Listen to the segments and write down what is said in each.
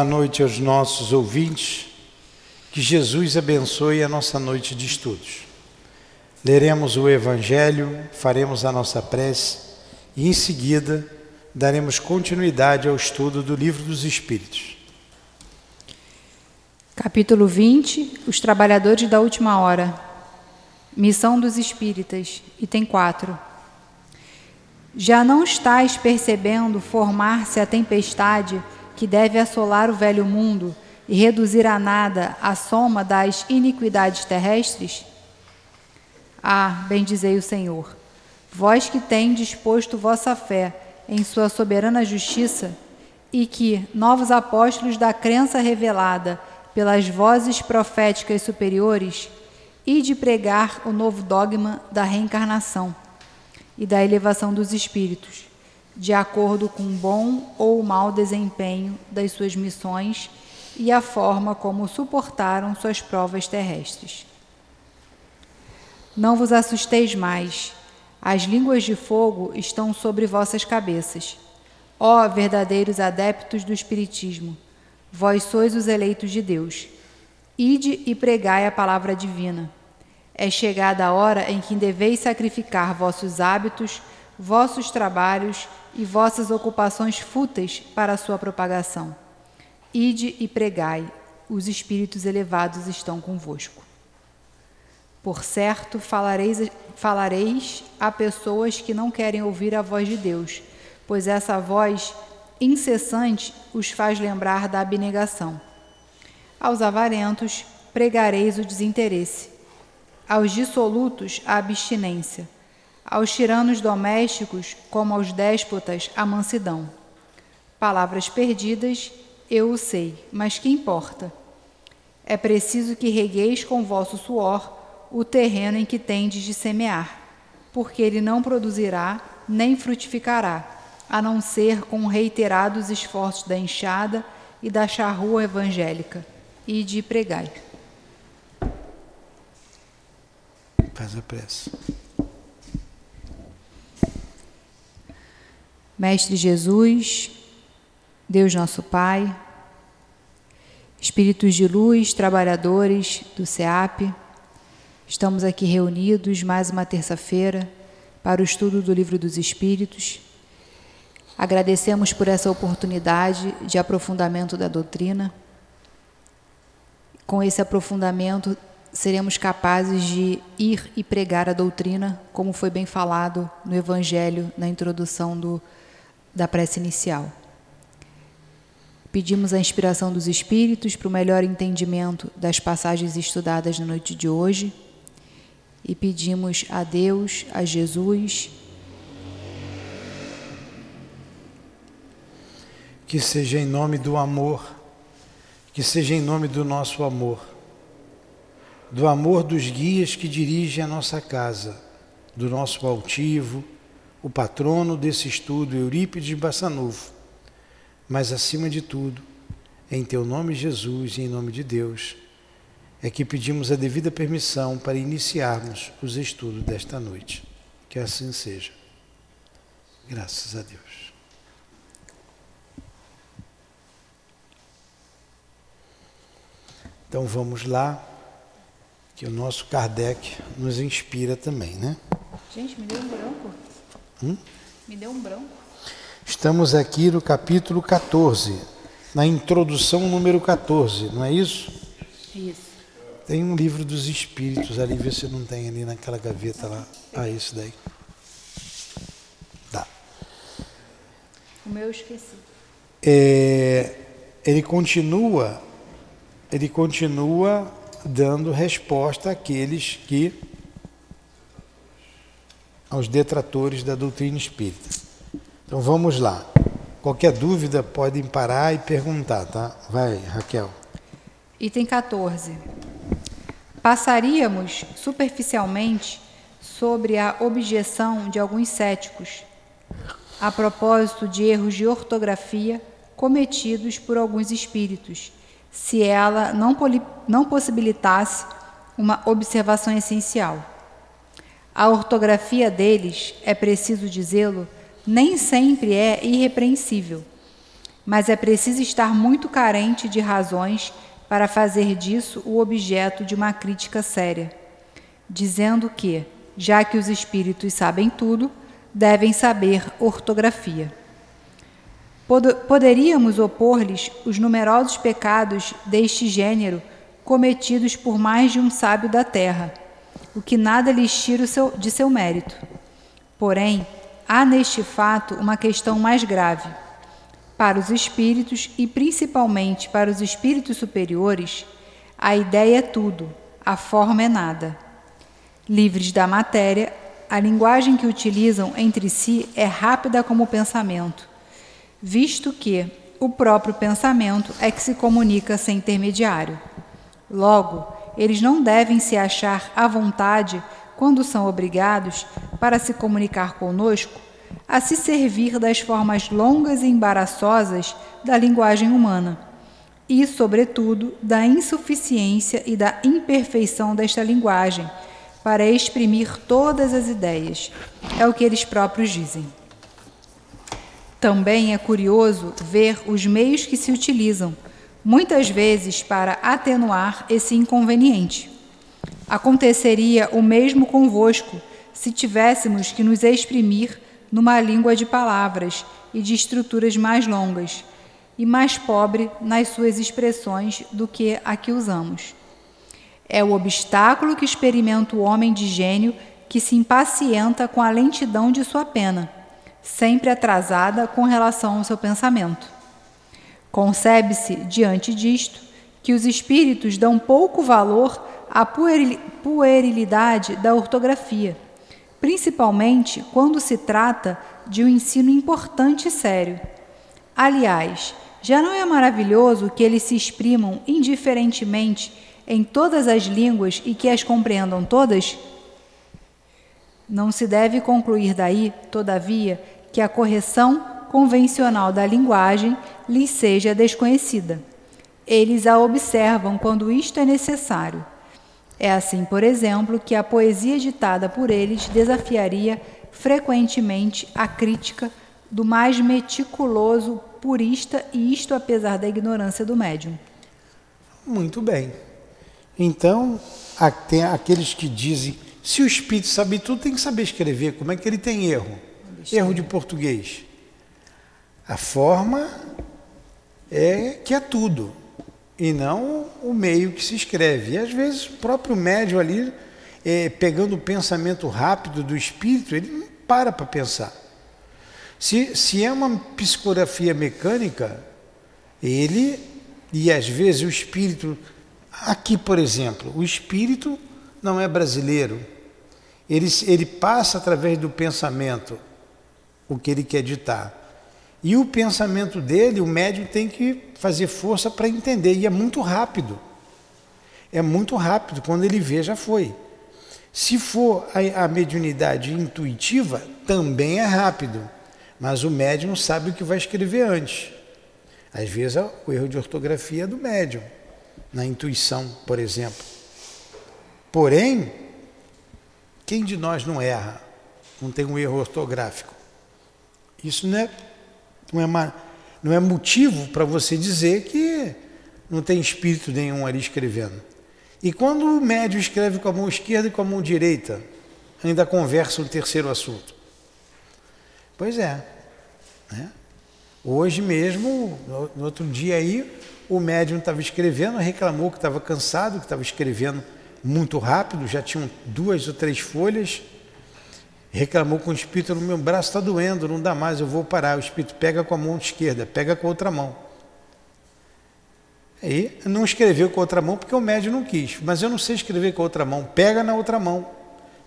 Boa noite aos nossos ouvintes. Que Jesus abençoe a nossa noite de estudos. Leremos o Evangelho, faremos a nossa prece e, em seguida, daremos continuidade ao estudo do Livro dos Espíritos. Capítulo 20 Os Trabalhadores da Última Hora. Missão dos Espíritas, item 4. Já não estáis percebendo formar-se a tempestade que deve assolar o velho mundo e reduzir a nada a soma das iniquidades terrestres? Ah, bendizei o Senhor, vós que tem disposto vossa fé em sua soberana justiça e que, novos apóstolos da crença revelada pelas vozes proféticas superiores, e de pregar o novo dogma da reencarnação e da elevação dos espíritos, de acordo com o bom ou mau desempenho das suas missões e a forma como suportaram suas provas terrestres. Não vos assusteis mais, as línguas de fogo estão sobre vossas cabeças. Ó verdadeiros adeptos do Espiritismo, vós sois os eleitos de Deus. Ide e pregai a palavra divina. É chegada a hora em que deveis sacrificar vossos hábitos, vossos trabalhos e vossas ocupações fúteis para a sua propagação. Ide e pregai, os espíritos elevados estão convosco. Por certo, falareis, falareis a pessoas que não querem ouvir a voz de Deus, pois essa voz incessante os faz lembrar da abnegação. Aos avarentos pregareis o desinteresse, aos dissolutos a abstinência aos tiranos domésticos, como aos déspotas, a mansidão. Palavras perdidas, eu o sei, mas que importa? É preciso que regueis com vosso suor o terreno em que tendes de semear, porque ele não produzirá nem frutificará, a não ser com reiterados esforços da enxada e da charrua evangélica, e de pregai. Faz a prece. Mestre Jesus, Deus nosso Pai, Espíritos de luz, trabalhadores do SEAP, estamos aqui reunidos mais uma terça-feira para o estudo do Livro dos Espíritos. Agradecemos por essa oportunidade de aprofundamento da doutrina. Com esse aprofundamento, seremos capazes de ir e pregar a doutrina, como foi bem falado no Evangelho, na introdução do da prece inicial. Pedimos a inspiração dos Espíritos para o melhor entendimento das passagens estudadas na noite de hoje e pedimos a Deus, a Jesus, que seja em nome do amor, que seja em nome do nosso amor, do amor dos guias que dirigem a nossa casa, do nosso altivo, o patrono desse estudo, Eurípides Bassanufo. Mas, acima de tudo, em Teu nome, Jesus, e em nome de Deus, é que pedimos a devida permissão para iniciarmos os estudos desta noite. Que assim seja. Graças a Deus. Então vamos lá, que o nosso Kardec nos inspira também, né? Gente, me deu um branco. Hum? Me deu um branco. Estamos aqui no capítulo 14, na introdução número 14, não é isso? Isso. Tem um livro dos espíritos ali, vê se não tem ali naquela gaveta lá. Ah, isso daí. Dá. O meu eu esqueci. É, ele continua, ele continua dando resposta àqueles que aos detratores da doutrina espírita. Então vamos lá. Qualquer dúvida podem parar e perguntar, tá? Vai, Raquel. Item 14. Passaríamos superficialmente sobre a objeção de alguns céticos a propósito de erros de ortografia cometidos por alguns espíritos, se ela não, não possibilitasse uma observação essencial. A ortografia deles, é preciso dizê-lo, nem sempre é irrepreensível, mas é preciso estar muito carente de razões para fazer disso o objeto de uma crítica séria, dizendo que, já que os espíritos sabem tudo, devem saber ortografia. Poderíamos opor-lhes os numerosos pecados deste gênero cometidos por mais de um sábio da terra, o que nada lhes tira de seu mérito. Porém, há neste fato uma questão mais grave. Para os espíritos e principalmente para os espíritos superiores, a ideia é tudo, a forma é nada. Livres da matéria, a linguagem que utilizam entre si é rápida como o pensamento, visto que o próprio pensamento é que se comunica sem intermediário. Logo, eles não devem se achar à vontade quando são obrigados, para se comunicar conosco, a se servir das formas longas e embaraçosas da linguagem humana e, sobretudo, da insuficiência e da imperfeição desta linguagem para exprimir todas as ideias. É o que eles próprios dizem. Também é curioso ver os meios que se utilizam, muitas vezes para atenuar esse inconveniente. Aconteceria o mesmo convosco se tivéssemos que nos exprimir numa língua de palavras e de estruturas mais longas e mais pobre nas suas expressões do que a que usamos. É o obstáculo que experimenta o homem de gênio que se impacienta com a lentidão de sua pena, sempre atrasada com relação ao seu pensamento. Concebe-se, diante disto, que os espíritos dão pouco valor à puerilidade da ortografia, principalmente quando se trata de um ensino importante e sério. Aliás, já não é maravilhoso que eles se exprimam indiferentemente em todas as línguas e que as compreendam todas? Não se deve concluir daí, todavia, que a correção convencional da linguagem lhes seja desconhecida. Eles a observam quando isto é necessário. É assim, por exemplo, que a poesia ditada por eles desafiaria frequentemente a crítica do mais meticuloso purista, e isto apesar da ignorância do médium. Muito bem. Então, tem aqueles que dizem, se o espírito sabe tudo, tem que saber escrever. Como é que ele tem erro? Erro de português. A forma é que é tudo, e não o meio que se escreve. E às vezes o próprio médium ali, é, pegando o pensamento rápido do espírito, ele não para para pensar. Se, se é uma psicografia mecânica, ele, e às vezes o espírito Aqui, por exemplo, o espírito não é brasileiro. Ele, ele passa através do pensamento o que ele quer ditar. E o pensamento dele, o médium tem que fazer força para entender. E é muito rápido. É muito rápido. Quando ele vê, já foi. Se for a, a mediunidade intuitiva, também é rápido. Mas o médium sabe o que vai escrever antes. Às vezes o erro de ortografia é do médium na intuição, por exemplo. Porém, quem de nós não erra? Não tem um erro ortográfico? Isso não é, não é, não é motivo para você dizer que não tem espírito nenhum ali escrevendo. E quando o médio escreve com a mão esquerda e com a mão direita, ainda conversa um terceiro assunto. Pois é. Né? Hoje mesmo, no outro dia aí, o médium estava escrevendo, reclamou que estava cansado, que estava escrevendo muito rápido, já tinham duas ou três folhas. Reclamou com o espírito: no meu braço está doendo, não dá mais, eu vou parar. O espírito pega com a mão esquerda, pega com a outra mão. Aí não escreveu com a outra mão porque o médium não quis. Mas eu não sei escrever com a outra mão. Pega na outra mão,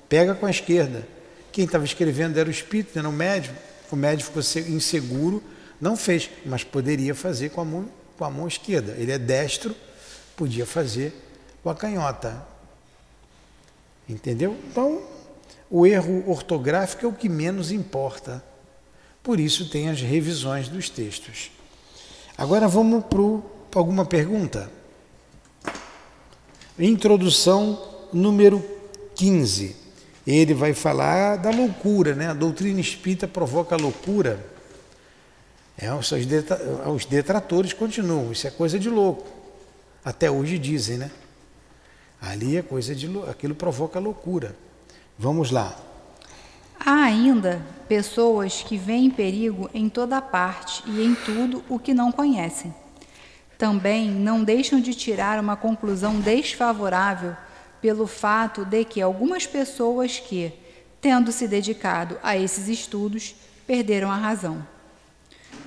pega com a esquerda. Quem estava escrevendo era o espírito, era o médium. O médium ficou inseguro, não fez, mas poderia fazer com a mão com a mão esquerda. Ele é destro, podia fazer com a canhota. Entendeu? Então, o erro ortográfico é o que menos importa. Por isso tem as revisões dos textos. Agora vamos para alguma pergunta. Introdução número 15. Ele vai falar da loucura, né? A doutrina espírita provoca loucura. É, os detratores continuam, isso é coisa de louco. Até hoje dizem, né? Ali é coisa de aquilo provoca loucura. Vamos lá. Há ainda pessoas que veem perigo em toda parte e em tudo o que não conhecem. Também não deixam de tirar uma conclusão desfavorável pelo fato de que algumas pessoas que, tendo se dedicado a esses estudos, perderam a razão.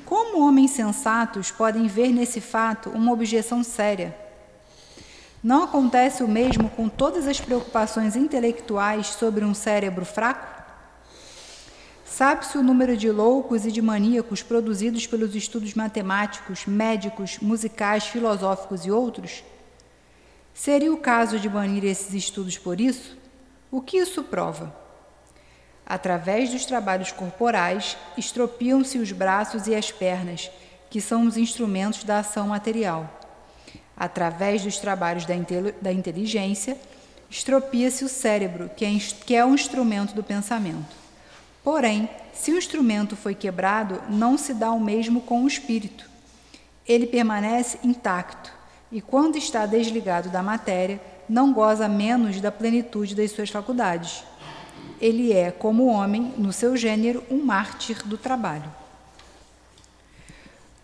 Como homens sensatos podem ver nesse fato uma objeção séria? Não acontece o mesmo com todas as preocupações intelectuais sobre um cérebro fraco? Sabe-se o número de loucos e de maníacos produzidos pelos estudos matemáticos, médicos, musicais, filosóficos e outros? Seria o caso de banir esses estudos por isso? O que isso prova? Através dos trabalhos corporais, estropiam-se os braços e as pernas, que são os instrumentos da ação material. Através dos trabalhos da, da inteligência, estropia-se o cérebro, que é, que é o instrumento do pensamento. Porém, se o instrumento foi quebrado, não se dá o mesmo com o espírito. Ele permanece intacto e, quando está desligado da matéria, não goza menos da plenitude das suas faculdades. Ele é, como homem, no seu gênero, um mártir do trabalho.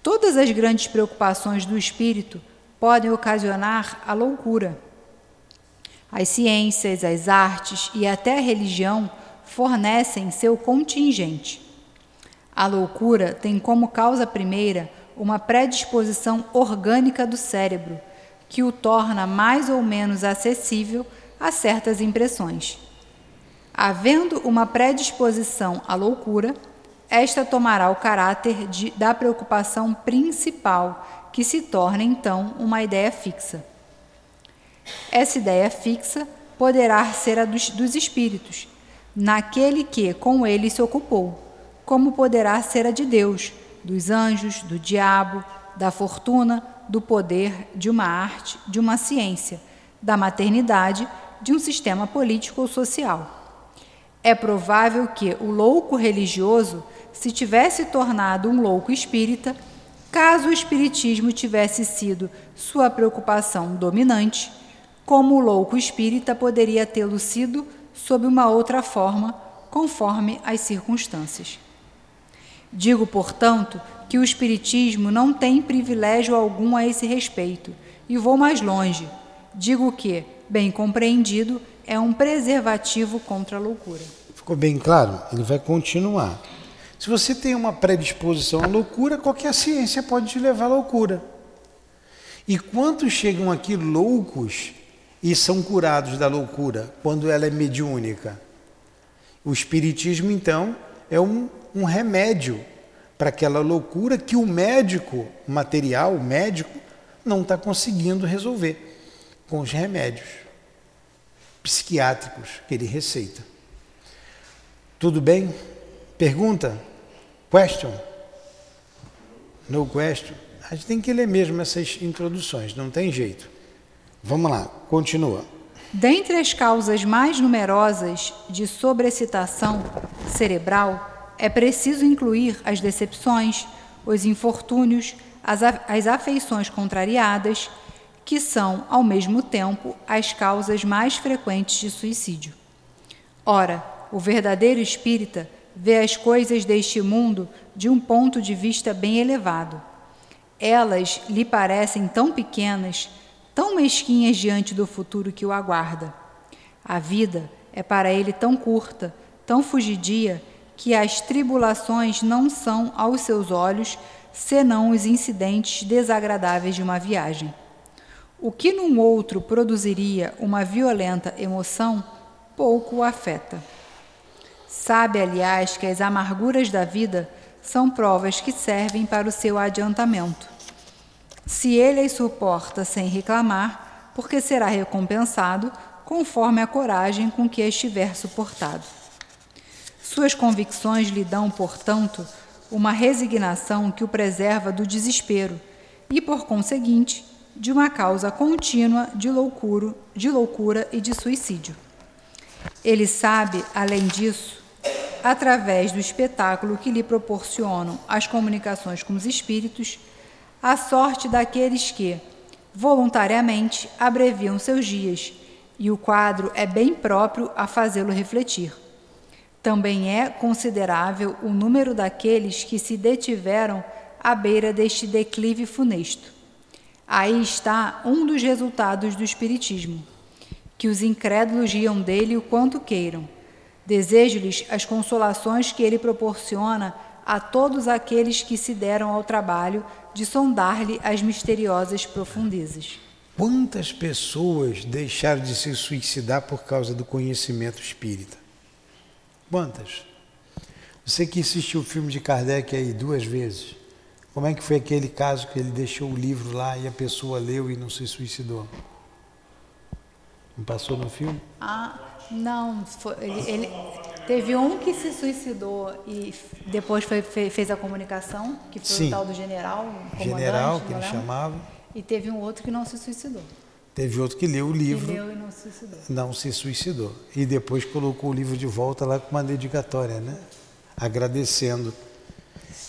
Todas as grandes preocupações do espírito podem ocasionar a loucura. As ciências, as artes e até a religião fornecem seu contingente. A loucura tem como causa primeira uma predisposição orgânica do cérebro, que o torna mais ou menos acessível a certas impressões. Havendo uma predisposição à loucura, esta tomará o caráter de, da preocupação principal, que se torna então uma ideia fixa. Essa ideia fixa poderá ser a dos, dos espíritos, naquele que com ele se ocupou, como poderá ser a de Deus, dos anjos, do diabo, da fortuna, do poder, de uma arte, de uma ciência, da maternidade, de um sistema político ou social. É provável que o louco religioso se tivesse tornado um louco espírita, caso o espiritismo tivesse sido sua preocupação dominante, como o louco espírita poderia tê-lo sido sob uma outra forma, conforme as circunstâncias. Digo, portanto, que o Espiritismo não tem privilégio algum a esse respeito, e vou mais longe. Digo que, bem compreendido, é um preservativo contra a loucura. Ficou bem claro? Ele vai continuar. Se você tem uma predisposição à loucura, qualquer ciência pode te levar à loucura. E quantos chegam aqui loucos e são curados da loucura quando ela é mediúnica. O Espiritismo, então, é um, um remédio para aquela loucura que o médico material, o médico, não está conseguindo resolver com os remédios psiquiátricos que ele receita. Tudo bem? Pergunta? Question? No question? A gente tem que ler mesmo essas introduções, não tem jeito. Vamos lá, continua. Dentre as causas mais numerosas de sobrecitação cerebral, é preciso incluir as decepções, os infortúnios, as, as afeições contrariadas, que são, ao mesmo tempo, as causas mais frequentes de suicídio. Ora, o verdadeiro espírita vê as coisas deste mundo de um ponto de vista bem elevado. Elas lhe parecem tão pequenas tão mesquinhas diante do futuro que o aguarda. A vida é para ele tão curta, tão fugidia, que as tribulações não são aos seus olhos senão os incidentes desagradáveis de uma viagem. O que num outro produziria uma violenta emoção, pouco o afeta. Sabe, aliás, que as amarguras da vida são provas que servem para o seu adiantamento. Se ele as suporta sem reclamar, porque será recompensado conforme a coragem com que as tiver suportado. Suas convicções lhe dão, portanto, uma resignação que o preserva do desespero e, por conseguinte, de uma causa contínua de loucura, de loucura e de suicídio. Ele sabe, além disso, através do espetáculo que lhe proporcionam as comunicações com os espíritos, a sorte daqueles que, voluntariamente, abreviam seus dias, e o quadro é bem próprio a fazê-lo refletir. Também é considerável o número daqueles que se detiveram à beira deste declive funesto. Aí está um dos resultados do Espiritismo. Que os incrédulos riam dele o quanto queiram. Desejo-lhes as consolações que ele proporciona a todos aqueles que se deram ao trabalho de sondar-lhe as misteriosas profundezas. Quantas pessoas deixaram de se suicidar por causa do conhecimento espírita? Quantas? Você que assistiu o filme de Kardec aí duas vezes, como é que foi aquele caso que ele deixou o livro lá e a pessoa leu e não se suicidou? Não passou no filme? Ah, não. Foi, ele, ele, teve um que se suicidou e depois foi, fez a comunicação, que foi Sim. o tal do general. General, que ele lembro. chamava. E teve um outro que não se suicidou. Teve outro que leu o Que livro, leu e não se suicidou. não se suicidou. E depois colocou o livro de volta lá com uma dedicatória, né? Agradecendo.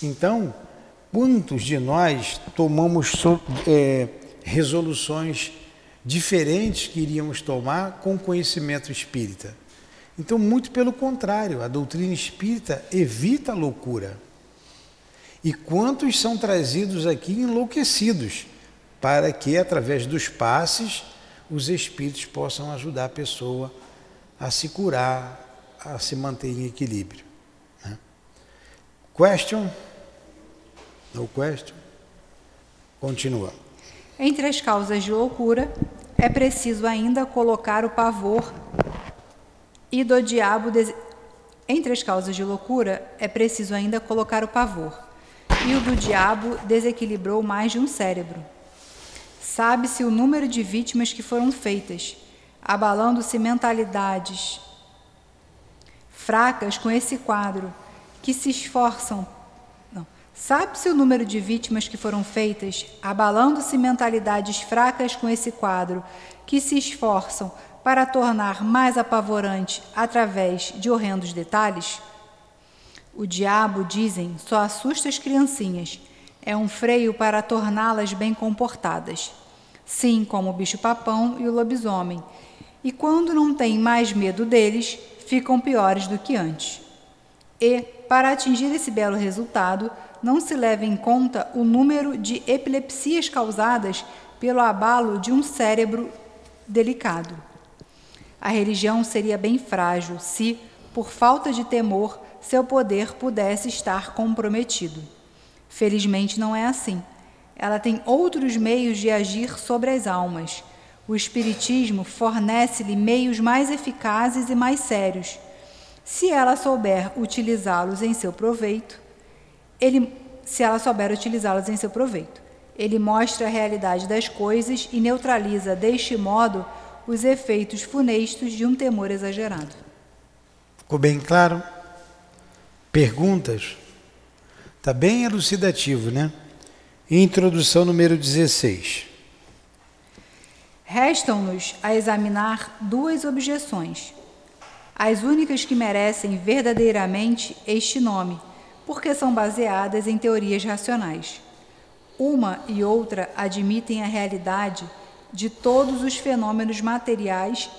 Então, quantos de nós tomamos é, resoluções diferentes que iríamos tomar com o conhecimento espírita? Então, muito pelo contrário, a doutrina espírita evita a loucura. E quantos são trazidos aqui enlouquecidos, para que, através dos passes, os espíritos possam ajudar a pessoa a se curar, a se manter em equilíbrio. né? Question? No question? Continua. Entre as causas de loucura, é preciso ainda colocar o pavor e do diabo. des- Entre as causas de loucura, é preciso ainda colocar o pavor. E o do diabo desequilibrou mais de um cérebro. Sabe-se o número de vítimas que foram feitas, abalando-se mentalidades fracas com esse quadro, que se esforçam. Sabe-se o número de vítimas que foram feitas, abalando-se mentalidades fracas com esse quadro, que se esforçam para tornar mais apavorante através de horrendos detalhes? O diabo, dizem, só assusta as criancinhas. É um freio para torná-las bem comportadas. Sim, como o bicho-papão e o lobisomem. E quando não tem mais medo deles, ficam piores do que antes. E, para atingir esse belo resultado, não se leva em conta o número de epilepsias causadas pelo abalo de um cérebro delicado. A religião seria bem frágil se, por falta de temor, seu poder pudesse estar comprometido. Felizmente não é assim. Ela tem outros meios de agir sobre as almas. O Espiritismo fornece-lhe meios mais eficazes e mais sérios. Se ela souber utilizá-los em seu proveito, ele, se ela souber utilizá-los em seu proveito, ele mostra a realidade das coisas e neutraliza deste modo os efeitos funestos de um temor exagerado. Ficou bem claro? Perguntas? Está bem elucidativo, né? Introdução número 16. Restam-nos a examinar duas objeções, as únicas que merecem verdadeiramente este nome, porque são baseadas em teorias racionais. Uma e outra admitem a realidade de todos os fenômenos materiais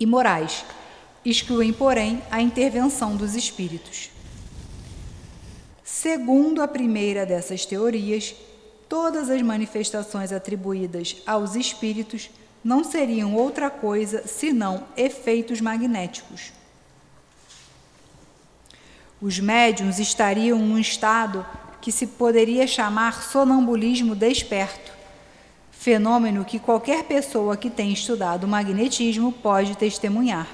e morais, excluem, porém, a intervenção dos espíritos. Segundo a primeira dessas teorias, todas as manifestações atribuídas aos espíritos não seriam outra coisa senão efeitos magnéticos. Os médiums estariam num estado que se poderia chamar sonambulismo desperto, fenômeno que qualquer pessoa que tenha estudado magnetismo pode testemunhar.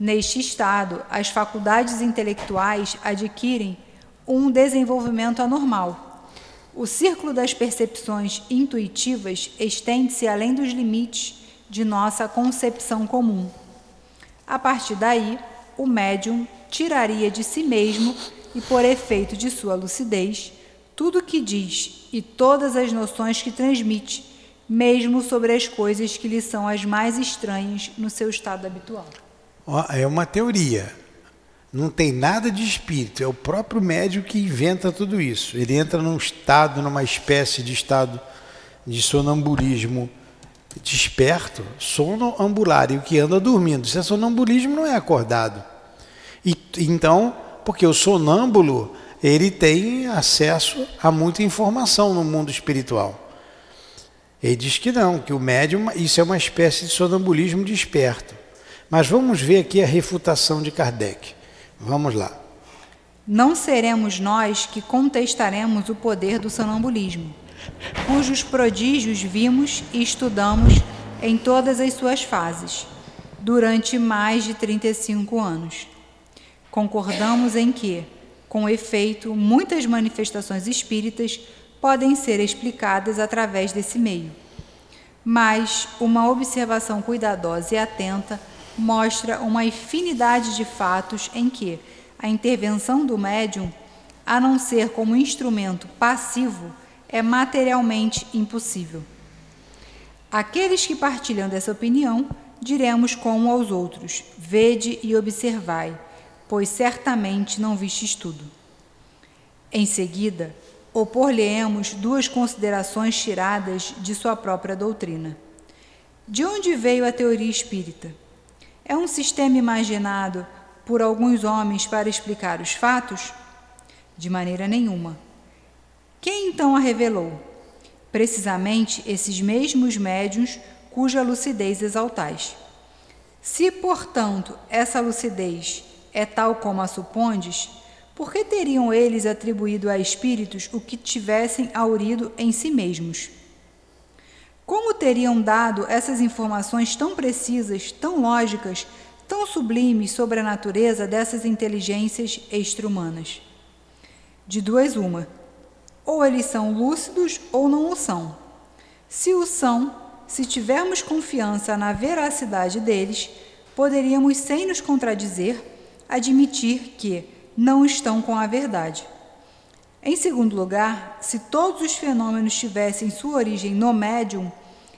Neste estado, as faculdades intelectuais adquirem um desenvolvimento anormal. O círculo das percepções intuitivas estende-se além dos limites de nossa concepção comum. A partir daí, o médium tiraria de si mesmo e, por efeito de sua lucidez, tudo o que diz e todas as noções que transmite, mesmo sobre as coisas que lhe são as mais estranhas no seu estado habitual. É uma teoria. Não tem nada de espírito, é o próprio médium que inventa tudo isso. Ele entra num estado, numa espécie de estado de sonambulismo desperto, sono o que anda dormindo. Se é sonambulismo, não é acordado. E, então, porque o sonâmbulo, ele tem acesso a muita informação no mundo espiritual. Ele diz que não, que o médium, isso é uma espécie de sonambulismo desperto. Mas vamos ver aqui a refutação de Kardec. Vamos lá. Não seremos nós que contestaremos o poder do sonambulismo, cujos prodígios vimos e estudamos em todas as suas fases, durante mais de 35 anos. Concordamos em que, com efeito, muitas manifestações espíritas podem ser explicadas através desse meio. Mas uma observação cuidadosa e atenta mostra uma infinidade de fatos em que a intervenção do médium, a não ser como instrumento passivo, é materialmente impossível. Aqueles que partilham dessa opinião, diremos como aos outros: vede e observai, pois certamente não vistes tudo. Em seguida, opor-lhe-emos duas considerações tiradas de sua própria doutrina. De onde veio a teoria espírita? É um sistema imaginado por alguns homens para explicar os fatos? De maneira nenhuma. Quem então a revelou? Precisamente esses mesmos médiuns cuja lucidez exaltais. Se, portanto, essa lucidez é tal como a supondes, por que teriam eles atribuído a espíritos o que tivessem aurido em si mesmos? Como teriam dado essas informações tão precisas, tão lógicas, tão sublimes sobre a natureza dessas inteligências extra-humanas? De duas, uma. Ou eles são lúcidos ou não o são. Se o são, se tivermos confiança na veracidade deles, poderíamos, sem nos contradizer, admitir que, não estão com a verdade. Em segundo lugar, se todos os fenômenos tivessem sua origem no médium,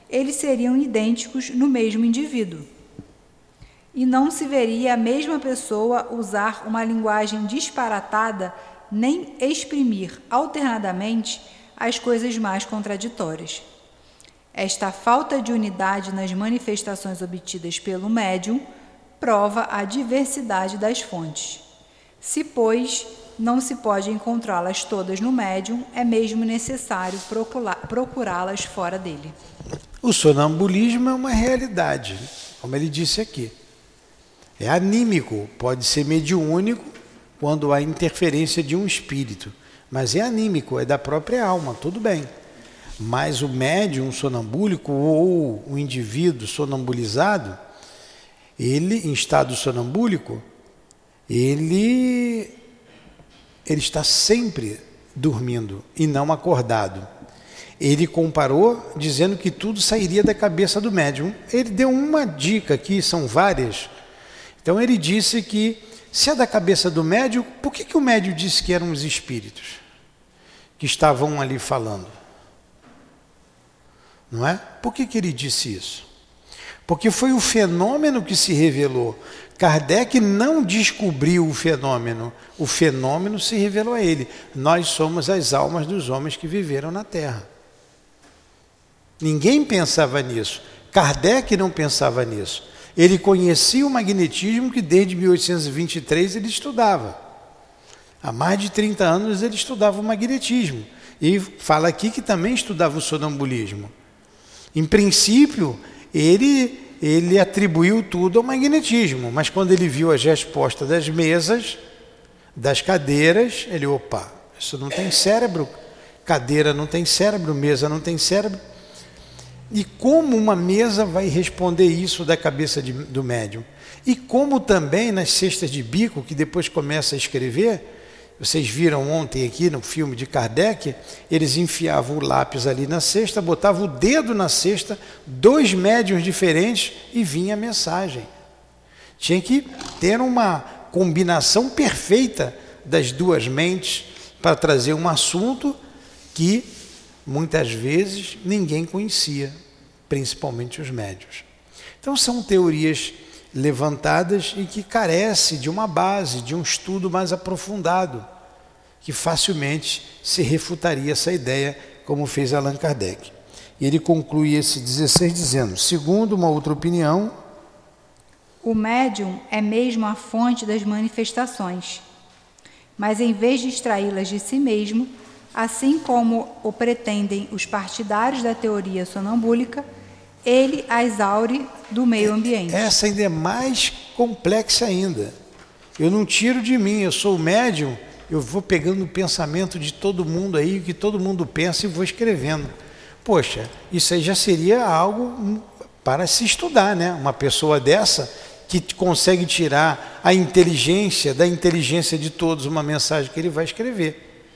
eles seriam idênticos no mesmo indivíduo. E não se veria a mesma pessoa usar uma linguagem disparatada nem exprimir alternadamente as coisas mais contraditórias. Esta falta de unidade nas manifestações obtidas pelo médium prova a diversidade das fontes. Se, pois, não se pode encontrá-las todas no médium, é mesmo necessário procurá-las fora dele. O sonambulismo é uma realidade, como ele disse aqui. É anímico, pode ser mediúnico quando há interferência de um espírito, mas é anímico, é da própria alma, tudo bem. Mas o médium sonambúlico ou o indivíduo sonambulizado, ele em estado sonambúlico, ele, ele está sempre dormindo e não acordado. Ele comparou dizendo que tudo sairia da cabeça do médium. Ele deu uma dica aqui, são várias. Então ele disse que se é da cabeça do médium, por que, que o médium disse que eram os espíritos que estavam ali falando? Não é? Por que, que ele disse isso? Porque foi o fenômeno que se revelou. Kardec não descobriu o fenômeno, o fenômeno se revelou a ele. Nós somos as almas dos homens que viveram na Terra. Ninguém pensava nisso. Kardec não pensava nisso. Ele conhecia o magnetismo que desde 1823 ele estudava. Há mais de 30 anos ele estudava o magnetismo. E fala aqui que também estudava o sonambulismo. Em princípio, ele ele atribuiu tudo ao magnetismo, mas quando ele viu as respostas das mesas, das cadeiras, ele, opa, isso não tem cérebro, cadeira não tem cérebro, mesa não tem cérebro. E como uma mesa vai responder isso da cabeça de, do médium? E como também nas cestas de bico, que depois começa a escrever, vocês viram ontem aqui no filme de Kardec, eles enfiavam o lápis ali na cesta, botavam o dedo na cesta, dois médiums diferentes e vinha a mensagem. Tinha que ter uma combinação perfeita das duas mentes para trazer um assunto que muitas vezes ninguém conhecia, principalmente os médios. Então são teorias levantadas e que carece de uma base, de um estudo mais aprofundado, que facilmente se refutaria essa ideia, como fez Allan Kardec. E ele conclui esse 16 dizendo: segundo uma outra opinião, o médium é mesmo a fonte das manifestações, mas em vez de extraí-las de si mesmo, assim como o pretendem os partidários da teoria sonambúlica, ele as aure do meio ambiente. Essa ainda é mais complexa ainda. Eu não tiro de mim, eu sou o médium, eu vou pegando o pensamento de todo mundo aí, que todo mundo pensa e vou escrevendo. Poxa, isso aí já seria algo para se estudar, né? Uma pessoa dessa que consegue tirar a inteligência da inteligência de todos uma mensagem que ele vai escrever.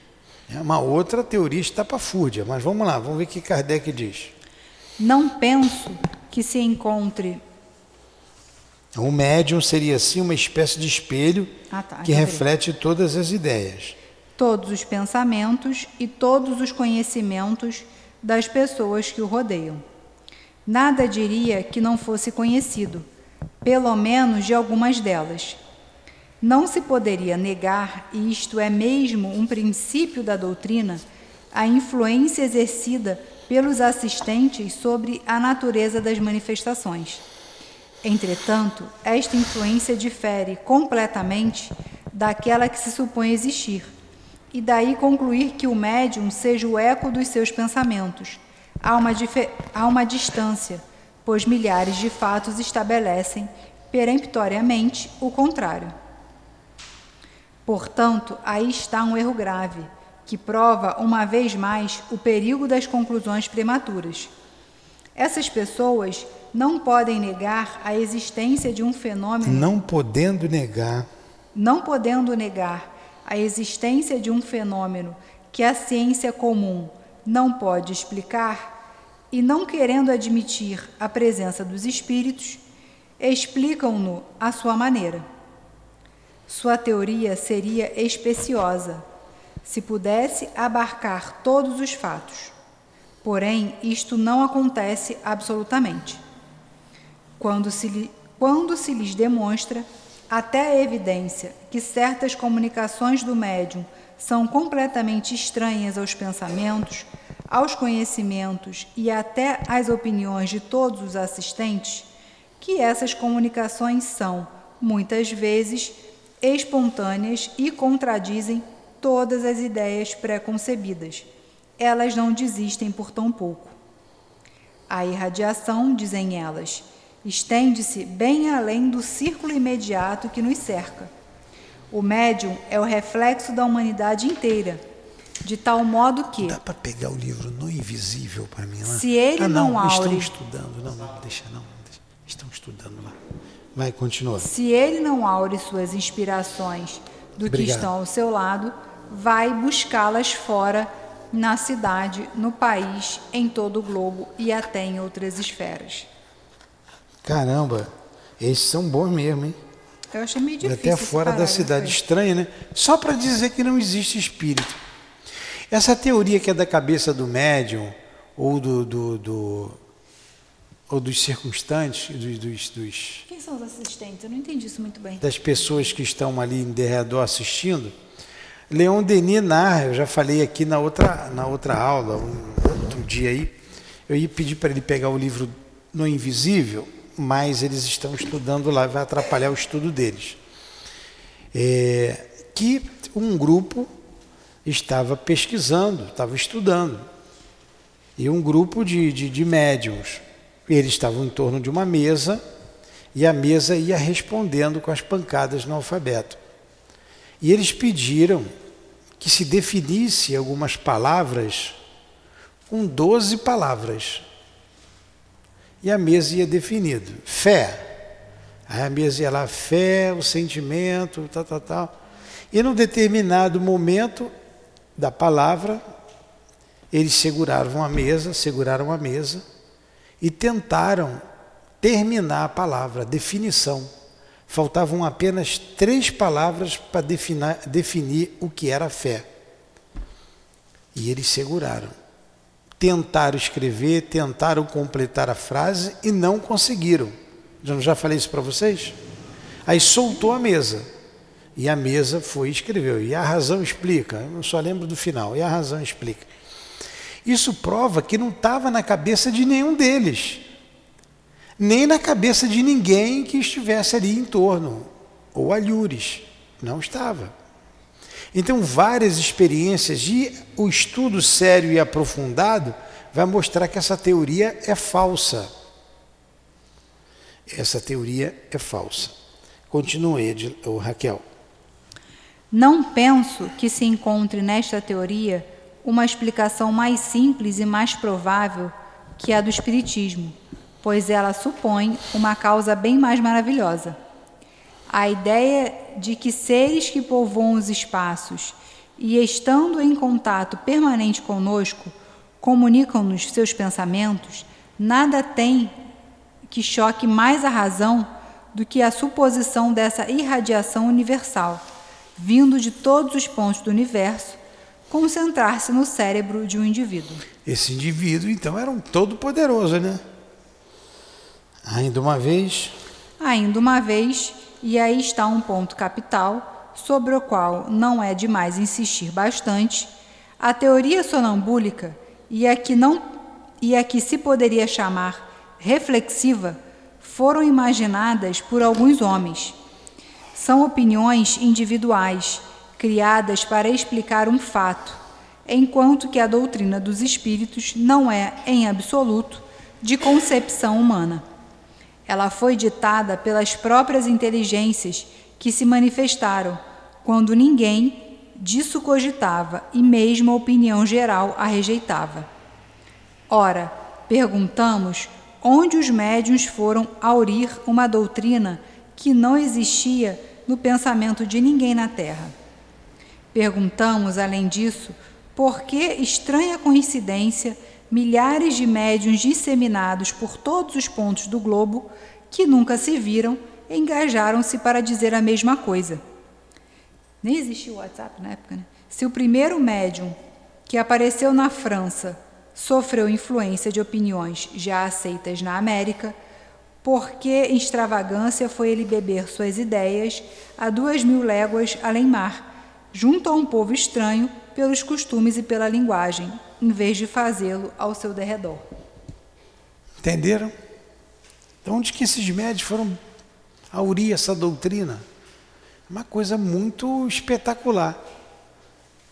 É uma outra teoria estapafúrdia, mas vamos lá, vamos ver o que Kardec diz. Não penso que se encontre. O médium seria assim uma espécie de espelho ah, tá, que reflete todas as ideias. Todos os pensamentos e todos os conhecimentos das pessoas que o rodeiam. Nada diria que não fosse conhecido, pelo menos de algumas delas. Não se poderia negar, e isto é mesmo um princípio da doutrina, a influência exercida pelos assistentes sobre a natureza das manifestações. Entretanto, esta influência difere completamente daquela que se supõe existir, e daí concluir que o médium seja o eco dos seus pensamentos. Há uma, há uma distância, pois milhares de fatos estabelecem peremptoriamente o contrário. Portanto, aí está um erro grave que prova uma vez mais o perigo das conclusões prematuras. Essas pessoas não podem negar a existência de um fenômeno. Não podendo negar. Não podendo negar a existência de um fenômeno que a ciência comum não pode explicar e não querendo admitir a presença dos espíritos, explicam-no à sua maneira. Sua teoria seria especiosa se pudesse abarcar todos os fatos. Porém, isto não acontece absolutamente. Quando se, quando se lhes demonstra, até a evidência, que certas comunicações do médium são completamente estranhas aos pensamentos, aos conhecimentos e até às opiniões de todos os assistentes, que essas comunicações são, muitas vezes, espontâneas e contradizem todas as ideias preconcebidas. Elas não desistem por tão pouco. A irradiação, dizem elas, estende-se bem além do círculo imediato que nos cerca. O médium é o reflexo da humanidade inteira, de tal modo que. Dá para pegar o livro no invisível para mim lá? Se ele ah, não, não aure. Estão estudando, não, não, deixa não. Estão estudando lá. Vai, continua. Se ele não aure suas inspirações do Obrigado. que estão ao seu lado, vai buscá-las fora, na cidade, no país, em todo o globo e até em outras esferas. Caramba, esses são bons mesmo, hein? Eu achei meio difícil. Até fora da cidade, estranha, né? Só para dizer que não existe espírito. Essa teoria que é da cabeça do médium ou do, do, do ou dos circunstantes, dos, dos, dos, Quem são os assistentes? Eu não entendi isso muito bem. Das pessoas que estão ali em derredor assistindo Leon Denis narra, eu já falei aqui na outra, na outra aula, um outro dia aí, eu ia pedir para ele pegar o livro No Invisível, mas eles estão estudando lá, vai atrapalhar o estudo deles. É, que um grupo estava pesquisando, estava estudando, e um grupo de, de, de médiums. Eles estavam em torno de uma mesa, e a mesa ia respondendo com as pancadas no alfabeto. E eles pediram que se definisse algumas palavras com 12 palavras. E a mesa ia definido. Fé. Aí a mesa ia lá, fé, o sentimento, tal, tal, tal. E num determinado momento da palavra, eles seguraram a mesa, seguraram a mesa e tentaram terminar a palavra, definição. Faltavam apenas três palavras para definir o que era fé. E eles seguraram. Tentaram escrever, tentaram completar a frase e não conseguiram. Já, já falei isso para vocês? Aí soltou a mesa. E a mesa foi e escreveu. E a razão explica. Eu só lembro do final. E a razão explica. Isso prova que não estava na cabeça de nenhum deles. Nem na cabeça de ninguém que estivesse ali em torno. Ou alhures. Não estava. Então, várias experiências e o estudo sério e aprofundado vai mostrar que essa teoria é falsa. Essa teoria é falsa. Continue, Raquel. Não penso que se encontre nesta teoria uma explicação mais simples e mais provável que a do Espiritismo, pois ela supõe uma causa bem mais maravilhosa. A ideia de que seres que povoam os espaços e, estando em contato permanente conosco, comunicam-nos seus pensamentos, nada tem que choque mais a razão do que a suposição dessa irradiação universal, vindo de todos os pontos do universo, concentrar-se no cérebro de um indivíduo. Esse indivíduo, então, era um todo-poderoso, né? Ainda uma vez. Ainda uma vez, e aí está um ponto capital, sobre o qual não é demais insistir bastante, a teoria sonambúlica e a que não e a que se poderia chamar reflexiva foram imaginadas por alguns homens. São opiniões individuais, criadas para explicar um fato, enquanto que a doutrina dos espíritos não é, em absoluto, de concepção humana. Ela foi ditada pelas próprias inteligências que se manifestaram, quando ninguém disso cogitava e mesmo a opinião geral a rejeitava. Ora, perguntamos onde os médiuns foram aurir uma doutrina que não existia no pensamento de ninguém na Terra. Perguntamos, além disso, por que estranha coincidência milhares de médiuns disseminados por todos os pontos do globo, que nunca se viram, engajaram-se para dizer a mesma coisa. Nem existia o WhatsApp na época, né? Se o primeiro médium que apareceu na França sofreu influência de opiniões já aceitas na América, por que extravagância foi ele beber suas ideias a duas mil léguas além mar, junto a um povo estranho pelos costumes e pela linguagem, em vez de fazê-lo ao seu derredor? Entenderam? Então, onde que esses médios foram aurir essa doutrina? Uma coisa muito espetacular.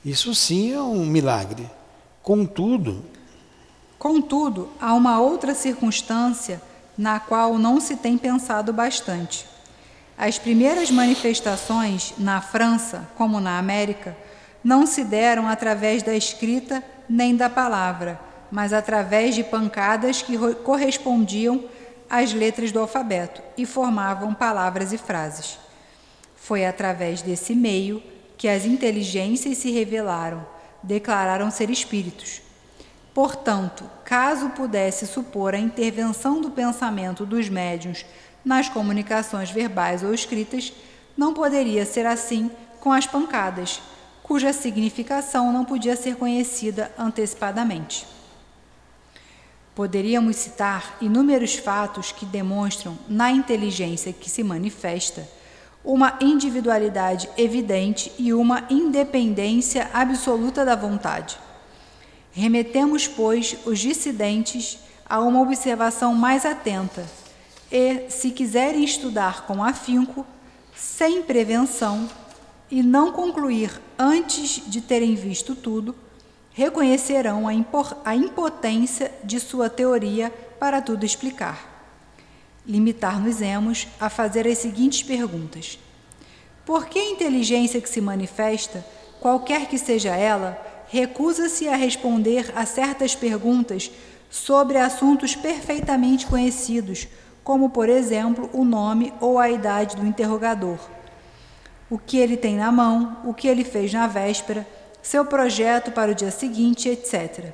Isso sim é um milagre. Contudo. Contudo, há uma outra circunstância na qual não se tem pensado bastante. As primeiras manifestações, na França como na América, não se deram através da escrita nem da palavra, mas através de pancadas que correspondiam às letras do alfabeto e formavam palavras e frases. Foi através desse meio que as inteligências se revelaram, declararam ser espíritos. Portanto, caso pudesse supor a intervenção do pensamento dos médiuns nas comunicações verbais ou escritas, não poderia ser assim com as pancadas, cuja significação não podia ser conhecida antecipadamente. Poderíamos citar inúmeros fatos que demonstram, na inteligência que se manifesta, uma individualidade evidente e uma independência absoluta da vontade. Remetemos, pois, os dissidentes a uma observação mais atenta e, se quiserem estudar com afinco, sem prevenção, e não concluir antes de terem visto tudo, reconhecerão a, impotência de sua teoria para tudo explicar limitar-nos-emos a fazer as seguintes perguntas: Por que a inteligência que se manifesta, qualquer que seja ela, recusa-se a responder a certas perguntas sobre assuntos perfeitamente conhecidos, como, por exemplo, o nome ou a idade do interrogador? O que ele tem na mão, o que ele fez na véspera, seu projeto para o dia seguinte, etc.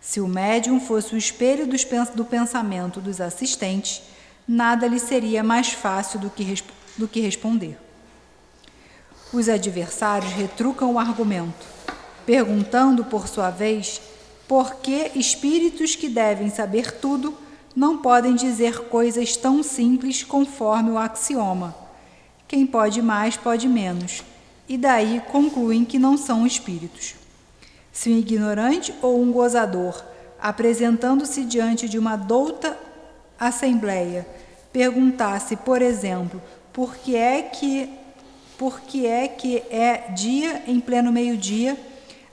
Se o médium fosse o espelho do pensamento dos assistentes, nada lhe seria mais fácil do que, do que responder. Os adversários retrucam o argumento, perguntando, por sua vez, por que espíritos que devem saber tudo não podem dizer coisas tão simples conforme o axioma. Quem pode mais, pode menos. E daí concluem que não são espíritos. Se um ignorante ou um gozador, apresentando-se diante de uma douta assembleia, perguntasse, por exemplo, por que é que por que é que é dia em pleno meio-dia,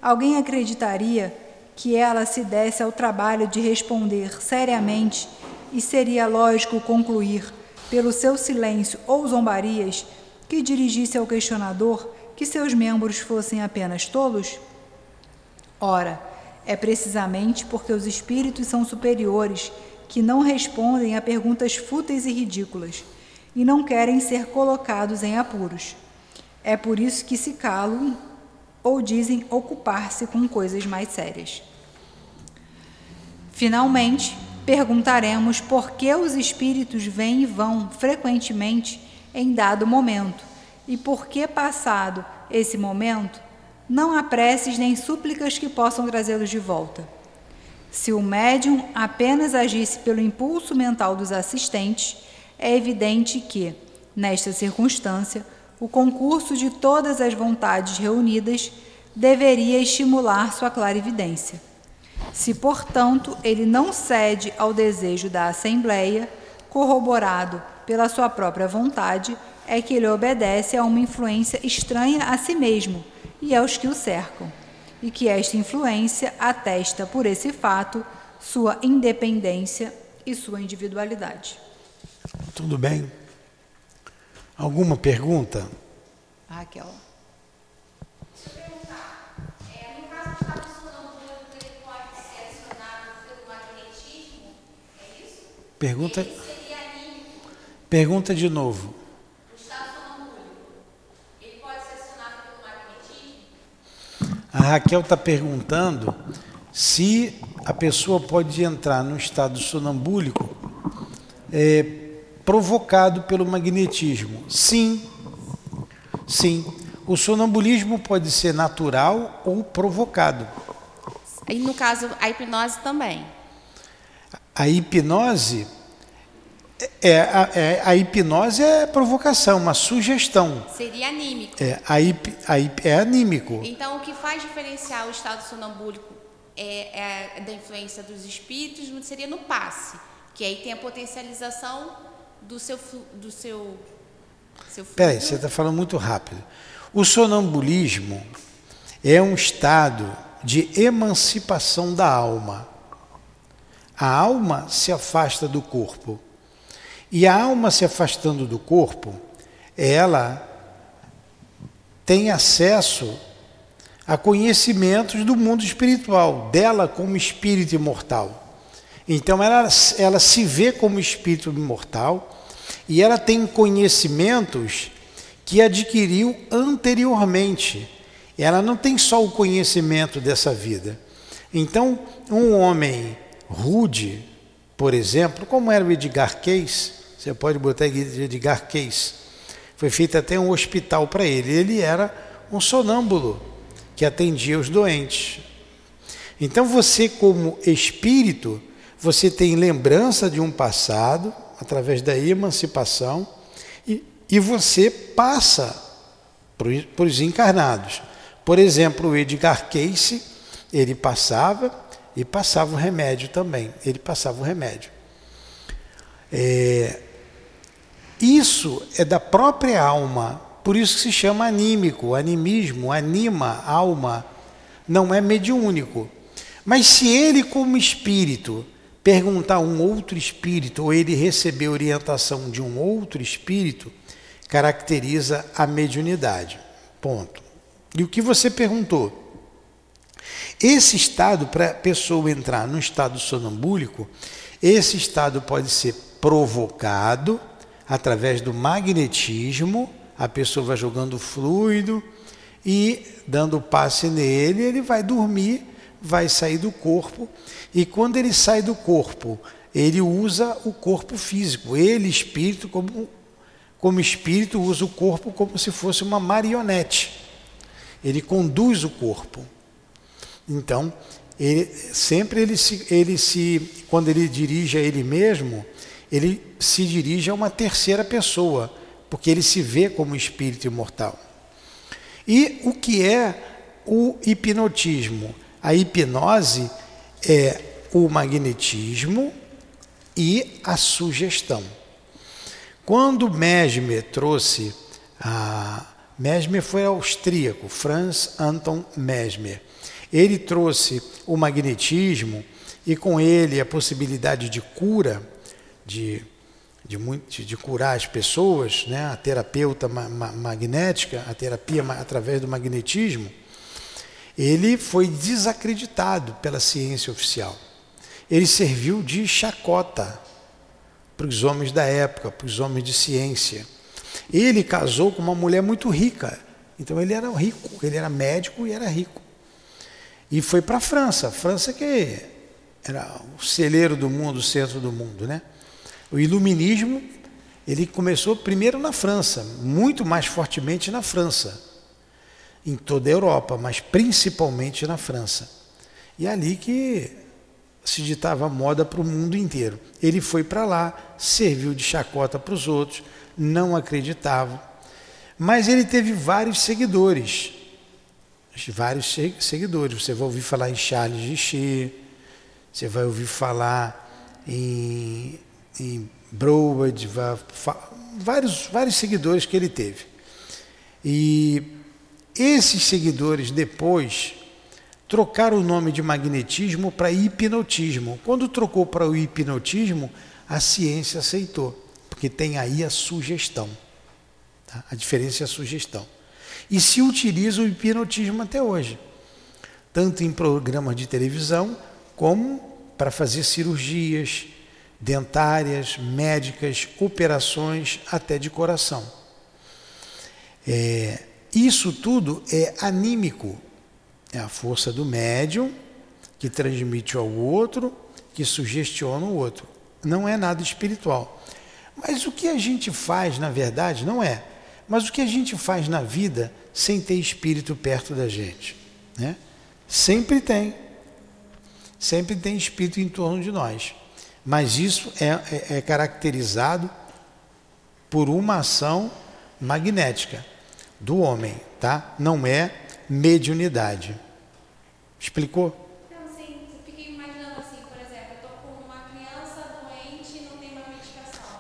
alguém acreditaria que ela se desse ao trabalho de responder seriamente e seria lógico concluir, pelo seu silêncio ou zombarias, que dirigisse ao questionador que seus membros fossem apenas tolos? Ora, é precisamente porque os espíritos são superiores que não respondem a perguntas fúteis e ridículas e não querem ser colocados em apuros. É por isso que se calam ou dizem ocupar-se com coisas mais sérias. Finalmente, perguntaremos por que os espíritos vêm e vão frequentemente em dado momento e por que, passado esse momento, não há preces nem súplicas que possam trazê-los de volta. Se o médium apenas agisse pelo impulso mental dos assistentes, é evidente que, nesta circunstância, o concurso de todas as vontades reunidas deveria estimular sua clarividência. Se, portanto, ele não cede ao desejo da Assembleia, corroborado pela sua própria vontade, é que ele obedece a uma influência estranha a si mesmo e aos que o cercam, e que esta influência atesta por esse fato sua independência e sua individualidade. Tudo bem? Alguma pergunta? Raquel. Pergunta, pergunta de novo. A Raquel está perguntando se a pessoa pode entrar no estado sonambúlico é, provocado pelo magnetismo. Sim, sim. O sonambulismo pode ser natural ou provocado. E no caso, a hipnose também. A hipnose é, a, é, a hipnose é provocação, uma sugestão. Seria anímico. É, a hip, a hip, é anímico. Então, o que faz diferenciar o estado sonambúlico é, é, da influência dos espíritos seria no passe, que aí tem a potencialização do seu do seu, seu Peraí, você está falando muito rápido. O sonambulismo é um estado de emancipação da alma. A alma se afasta do corpo. E a alma se afastando do corpo, ela tem acesso a conhecimentos do mundo espiritual, dela como espírito imortal. Então ela, ela se vê como espírito imortal e ela tem conhecimentos que adquiriu anteriormente. Ela não tem só o conhecimento dessa vida. Então, um homem rude, por exemplo, como era o Edgar Cayce, você pode botar Edgar Cayce, foi feito até um hospital para ele. Ele era um sonâmbulo que atendia os doentes. Então você, como espírito, você tem lembrança de um passado, através da emancipação, e, e você passa para os encarnados. Por exemplo, o Edgar Cayce, ele passava e passava o remédio também. Ele passava o remédio. É, isso é da própria alma, por isso que se chama anímico. Animismo anima alma, não é mediúnico. Mas se ele, como espírito, perguntar a um outro espírito, ou ele receber orientação de um outro espírito, caracteriza a mediunidade. Ponto. E o que você perguntou? Esse estado, para a pessoa entrar no estado sonambúlico, esse estado pode ser provocado através do magnetismo, a pessoa vai jogando fluido e dando passe nele, ele vai dormir, vai sair do corpo, e quando ele sai do corpo, ele usa o corpo físico, ele, espírito, como, como espírito, usa o corpo como se fosse uma marionete. Ele conduz o corpo. Então, ele, sempre ele se, ele se, quando ele dirige a ele mesmo, ele se dirige a uma terceira pessoa, porque ele se vê como espírito imortal. E o que é o hipnotismo? A hipnose é o magnetismo e a sugestão. Quando Mesmer trouxe a Mesmer foi austríaco, Franz Anton Mesmer. Ele trouxe o magnetismo e com ele a possibilidade de cura, de, de, de curar as pessoas, né? a terapeuta ma ma magnética, a terapia através do magnetismo, ele foi desacreditado pela ciência oficial. Ele serviu de chacota para os homens da época, para os homens de ciência. Ele casou com uma mulher muito rica. Então ele era rico, ele era médico e era rico. E foi para a França, França que era o celeiro do mundo, o centro do mundo, né? O iluminismo, ele começou primeiro na França, muito mais fortemente na França, em toda a Europa, mas principalmente na França. E é ali que se ditava moda para o mundo inteiro. Ele foi para lá, serviu de chacota para os outros, não acreditavam. Mas ele teve vários seguidores. Vários seguidores. Você vai ouvir falar em Charles Richer, você vai ouvir falar em, em Broward, vários, vários seguidores que ele teve. E esses seguidores depois trocaram o nome de magnetismo para hipnotismo. Quando trocou para o hipnotismo, a ciência aceitou porque tem aí a sugestão. Tá? A diferença é a sugestão. E se utiliza o hipnotismo até hoje, tanto em programas de televisão, como para fazer cirurgias dentárias, médicas, operações até de coração. É, isso tudo é anímico, é a força do médium que transmite ao outro, que sugestiona o outro. Não é nada espiritual. Mas o que a gente faz, na verdade, não é. Mas o que a gente faz na vida sem ter espírito perto da gente? Né? Sempre tem. Sempre tem espírito em torno de nós. Mas isso é, é, é caracterizado por uma ação magnética do homem, tá? Não é mediunidade. Explicou?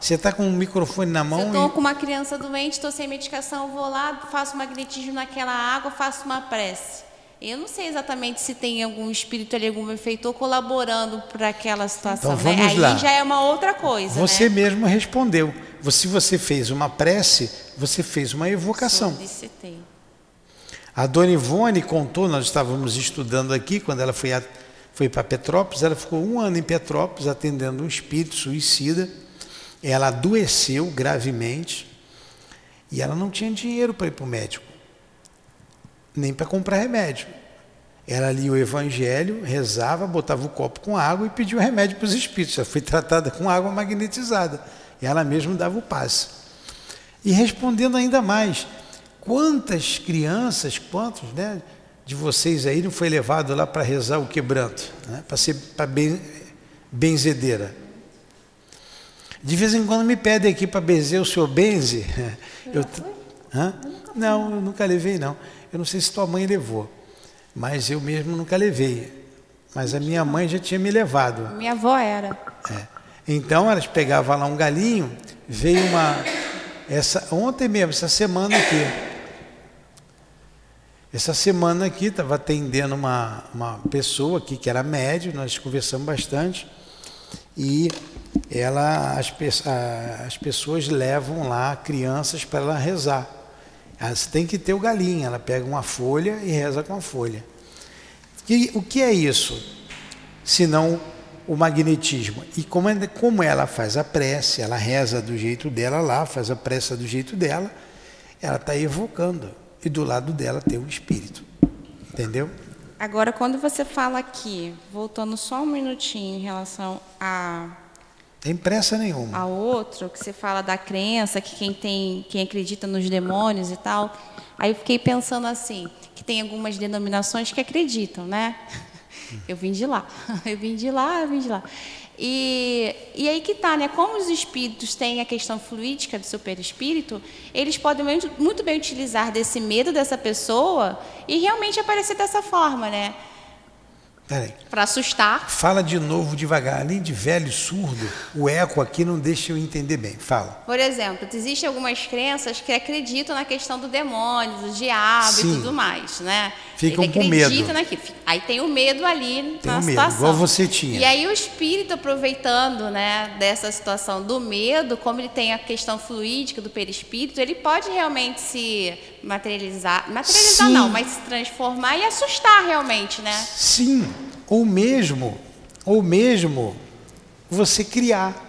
Você está com o microfone na mão? Se eu estou e... com uma criança doente, estou sem medicação, vou lá, faço magnetismo naquela água, faço uma prece. Eu não sei exatamente se tem algum espírito ali, algum efeitor colaborando para aquela situação. Então vamos né? lá. Aí já é uma outra coisa. Você né? mesmo respondeu. Se você fez uma prece, você fez uma evocação. Solicitei. A dona Ivone contou, nós estávamos estudando aqui, quando ela foi, foi para Petrópolis, ela ficou um ano em Petrópolis atendendo um espírito suicida ela adoeceu gravemente e ela não tinha dinheiro para ir para o médico, nem para comprar remédio. Ela lia o evangelho, rezava, botava o copo com água e pedia o remédio para os espíritos. Ela foi tratada com água magnetizada. E ela mesma dava o passe. E respondendo ainda mais, quantas crianças, quantos né, de vocês aí não foi levado lá para rezar o quebranto, né, para ser para ben, benzedeira? De vez em quando me pedem aqui para benzer o senhor benze. Eu, hã? Não, eu nunca levei não. Eu não sei se tua mãe levou, mas eu mesmo nunca levei. Mas a minha mãe já tinha me levado. Minha avó era. É. Então elas pegavam lá um galinho, veio uma essa ontem mesmo, essa semana aqui. Essa semana aqui estava atendendo uma, uma pessoa aqui que era médio, nós conversamos bastante e ela, as, as pessoas levam lá crianças para ela rezar. Elas têm que ter o galinho, ela pega uma folha e reza com a folha. E, o que é isso? Senão o magnetismo. E como, é, como ela faz a prece, ela reza do jeito dela lá, faz a prece do jeito dela, ela está evocando. E do lado dela tem um espírito. Entendeu? Agora, quando você fala aqui, voltando só um minutinho em relação a tem pressa nenhuma. A outro, que você fala da crença, que quem tem, quem acredita nos demônios e tal. Aí eu fiquei pensando assim, que tem algumas denominações que acreditam, né? Eu vim de lá. Eu vim de lá, eu vim de lá. E, e aí que tá, né? Como os espíritos têm a questão fluídica do superespírito, eles podem muito bem utilizar desse medo dessa pessoa e realmente aparecer dessa forma, né? Para assustar. Fala de novo devagar. Além de velho surdo, o eco aqui não deixa eu entender bem. Fala. Por exemplo, existem algumas crenças que acreditam na questão do demônio, do diabo Sim. e tudo mais, né? Ficam Ele com medo. Naquilo. Aí tem o medo ali tem na medo, situação. Igual você tinha. E aí o espírito aproveitando, né, dessa situação do medo, como ele tem a questão fluídica do perispírito, ele pode realmente se materializar, materializar Sim. não, mas se transformar e assustar realmente, né? Sim ou mesmo, ou mesmo você criar,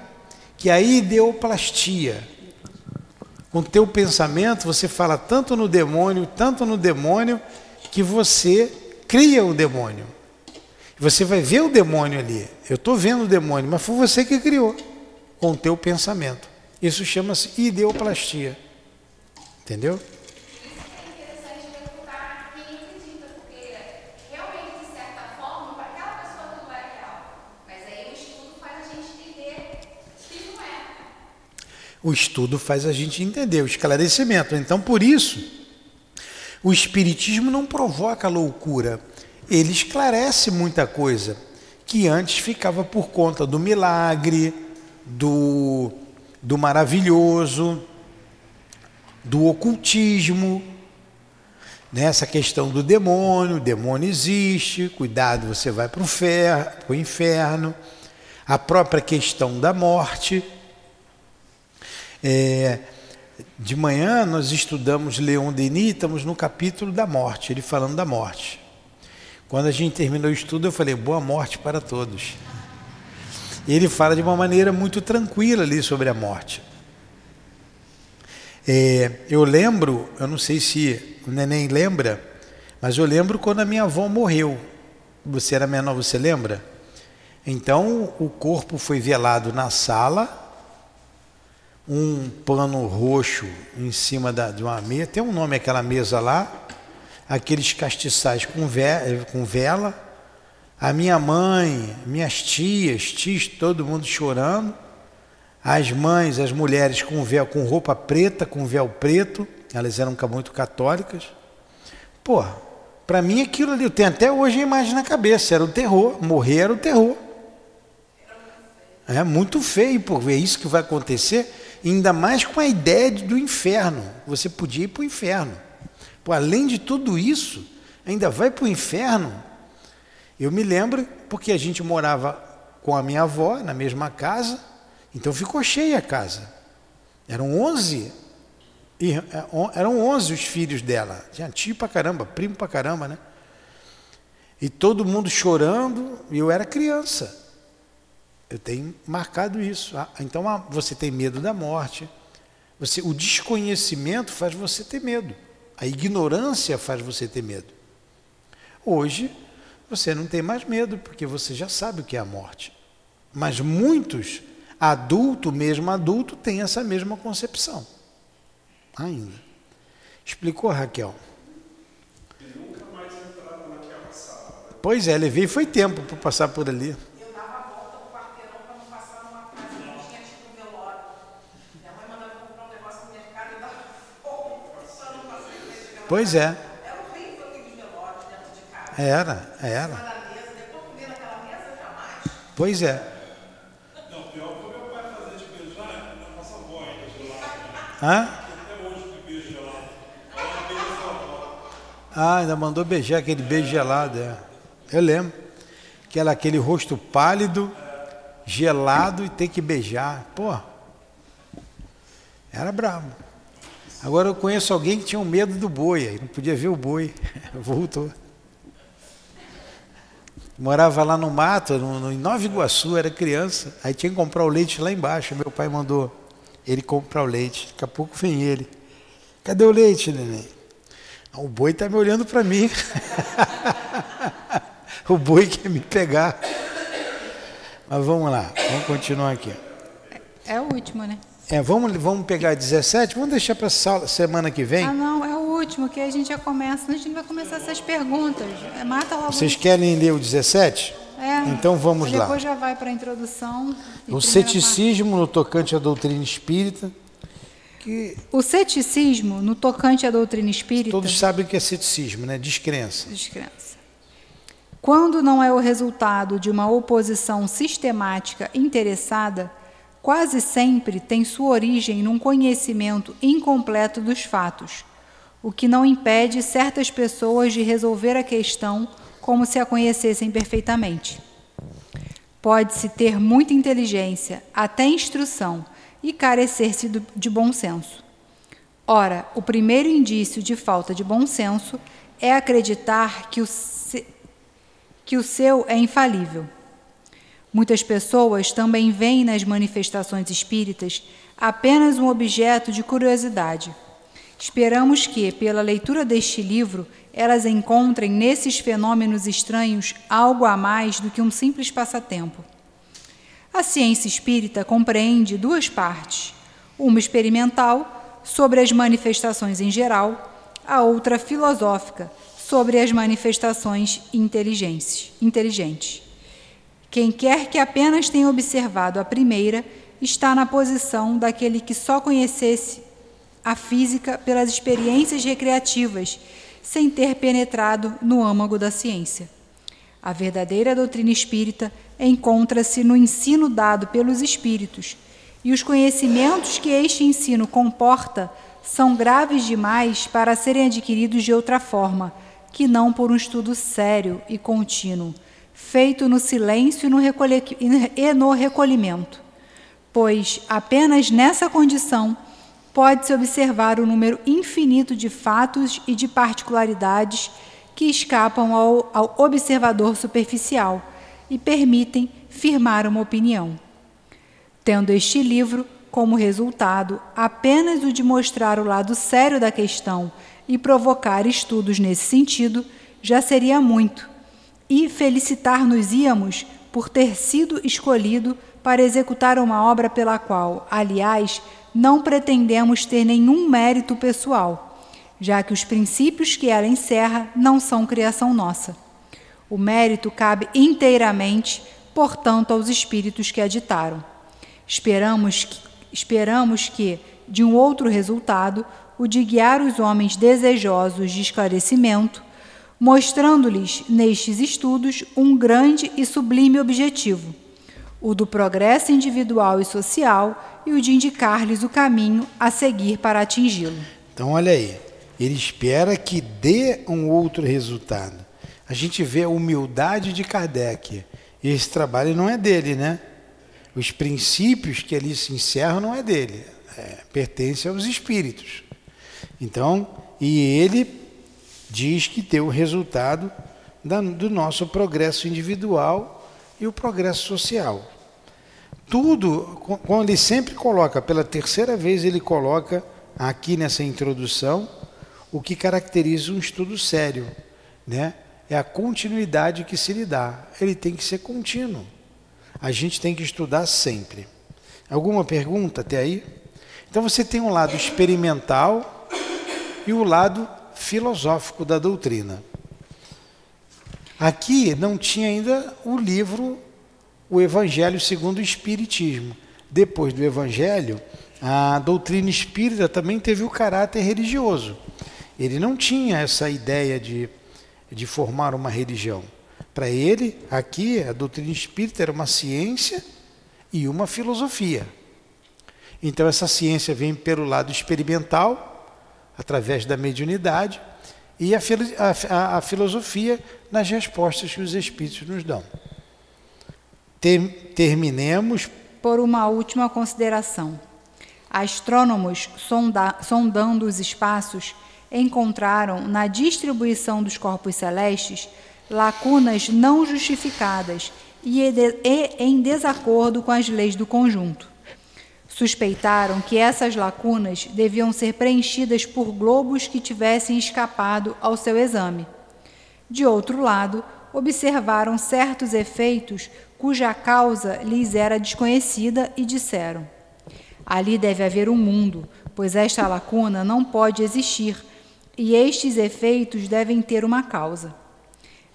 que a ideoplastia. Com teu pensamento, você fala tanto no demônio, tanto no demônio, que você cria o demônio. Você vai ver o demônio ali. Eu estou vendo o demônio, mas foi você que criou com o teu pensamento. Isso chama-se ideoplastia. Entendeu? O estudo faz a gente entender, o esclarecimento. Então, por isso, o Espiritismo não provoca loucura, ele esclarece muita coisa que antes ficava por conta do milagre, do, do maravilhoso, do ocultismo, nessa né? questão do demônio, o demônio existe, cuidado, você vai para o inferno, a própria questão da morte. É, de manhã nós estudamos Leon Denis, estamos no capítulo da morte, ele falando da morte. Quando a gente terminou o estudo, eu falei, boa morte para todos. E ele fala de uma maneira muito tranquila ali sobre a morte. É, eu lembro, eu não sei se o neném lembra, mas eu lembro quando a minha avó morreu. Você era menor, você lembra? Então o corpo foi velado na sala um pano roxo em cima da, de uma mesa, tem um nome aquela mesa lá, aqueles castiçais com, ve, com vela, a minha mãe, minhas tias, tios, todo mundo chorando, as mães, as mulheres com véu, com roupa preta, com véu preto, elas eram muito católicas. Pô, para mim aquilo ali, eu tenho até hoje a imagem na cabeça, era o terror, morrer era o terror. É muito feio por ver isso que vai acontecer ainda mais com a ideia do inferno. Você podia ir para o inferno. Além de tudo isso, ainda vai para o inferno. Eu me lembro porque a gente morava com a minha avó na mesma casa, então ficou cheia a casa. Eram 11, é, eram 11 os filhos dela. Tinha tio para caramba, primo para caramba, né? E todo mundo chorando, e eu era criança. Eu tenho marcado isso. Ah, então ah, você tem medo da morte. Você, o desconhecimento faz você ter medo. A ignorância faz você ter medo. Hoje você não tem mais medo porque você já sabe o que é a morte. Mas muitos, adulto mesmo adulto, têm essa mesma concepção. Ainda. Explicou, Raquel? nunca mais entrava naquela sala. Pois é, levei foi tempo para passar por ali. Pois é. Era, era. Pois é. Não, pior foi meu pai fazer de beijar na nossa avó. Hã? Até hoje que beijo gelado. Ela beija sua avó. Ah, ainda mandou beijar aquele beijo gelado, é. Eu lembro. Que era aquele rosto pálido, gelado e ter que beijar. Pô. Era bravo. Agora eu conheço alguém que tinha um medo do boi, aí não podia ver o boi, voltou. Morava lá no mato, no, no, em Nova Iguaçu, era criança, aí tinha que comprar o leite lá embaixo. Meu pai mandou ele comprar o leite. Daqui a pouco vem ele. Cadê o leite, neném? O boi está me olhando para mim. o boi quer me pegar. Mas vamos lá, vamos continuar aqui. É o último, né? É, vamos, vamos pegar 17, vamos deixar para semana que vem. Ah, não, é o último, que aí a gente já começa. A gente não vai começar essas perguntas. Mata logo. Vocês querem ler o 17? É. Então vamos lá. Depois já vai para a introdução. O ceticismo no tocante à doutrina espírita, que parte. O ceticismo, no tocante à doutrina espírita. todos sabem o que é ceticismo, né? Descrença. Descrença. Quando não é o resultado de uma oposição sistemática interessada, quase sempre tem sua origem num conhecimento incompleto dos fatos, o que não impede certas pessoas de resolver a questão como se a conhecessem perfeitamente. Pode-se ter muita inteligência, até instrução, e carecer-se de bom senso. Ora, o primeiro indício de falta de bom senso é acreditar que o, se- que o seu é infalível. Muitas pessoas também veem nas manifestações espíritas apenas um objeto de curiosidade. Esperamos que, pela leitura deste livro, elas encontrem nesses fenômenos estranhos algo a mais do que um simples passatempo. A ciência espírita compreende duas partes: uma experimental, sobre as manifestações em geral, a outra filosófica, sobre as manifestações inteligentes. Quem quer que apenas tenha observado a primeira está na posição daquele que só conhecesse a física pelas experiências recreativas, sem ter penetrado no âmago da ciência. A verdadeira doutrina espírita encontra-se no ensino dado pelos espíritos, e os conhecimentos que este ensino comporta são graves demais para serem adquiridos de outra forma, que não por um estudo sério e contínuo, feito no silêncio e no, recolhimento. Pois apenas nessa condição pode-se observar o número infinito de fatos e de particularidades que escapam ao, ao observador superficial e permitem firmar uma opinião. Tendo este livro como resultado apenas o de mostrar o lado sério da questão e provocar estudos nesse sentido, já seria muito. E felicitar-nos-íamos por ter sido escolhido para executar uma obra pela qual, aliás, não pretendemos ter nenhum mérito pessoal, já que os princípios que ela encerra não são criação nossa. O mérito cabe inteiramente, portanto, aos espíritos que a ditaram. Esperamos que, esperamos que, de um outro resultado, o de guiar os homens desejosos de esclarecimento, mostrando-lhes nestes estudos um grande e sublime objetivo, o do progresso individual e social e o de indicar-lhes o caminho a seguir para atingi-lo. Então, olha aí, ele espera que dê um outro resultado. A gente vê a humildade de Kardec. Esse trabalho não é dele, né? Os princípios que ali se encerram não é dele, é, pertence aos espíritos. Então, e ele diz que deu o resultado da, do nosso progresso individual e o progresso social. Tudo, quando ele sempre coloca, pela terceira vez ele coloca aqui nessa introdução, o que caracteriza um estudo sério, né? É a continuidade que se lhe dá. Ele tem que ser contínuo. A gente tem que estudar sempre. Alguma pergunta até aí? Então você tem um lado experimental e o lado filosófico da doutrina. Aqui não tinha ainda o livro O Evangelho segundo o Espiritismo. Depois do Evangelho, a doutrina espírita também teve o caráter religioso. Ele não tinha essa ideia de, de formar uma religião. Para ele, aqui, a doutrina espírita era uma ciência e uma filosofia. Então, essa ciência vem pelo lado experimental, através da mediunidade, e a, a- a- filosofia nas respostas que os espíritos nos dão. Ter- terminemos Por uma última consideração. Astrônomos sonda- sondando os espaços encontraram na distribuição dos corpos celestes lacunas não justificadas e em desacordo com as leis do conjunto. Suspeitaram que essas lacunas deviam ser preenchidas por globos que tivessem escapado ao seu exame. De outro lado, observaram certos efeitos cuja causa lhes era desconhecida e disseram: Ali deve haver um mundo, pois esta lacuna não pode existir, e estes efeitos devem ter uma causa.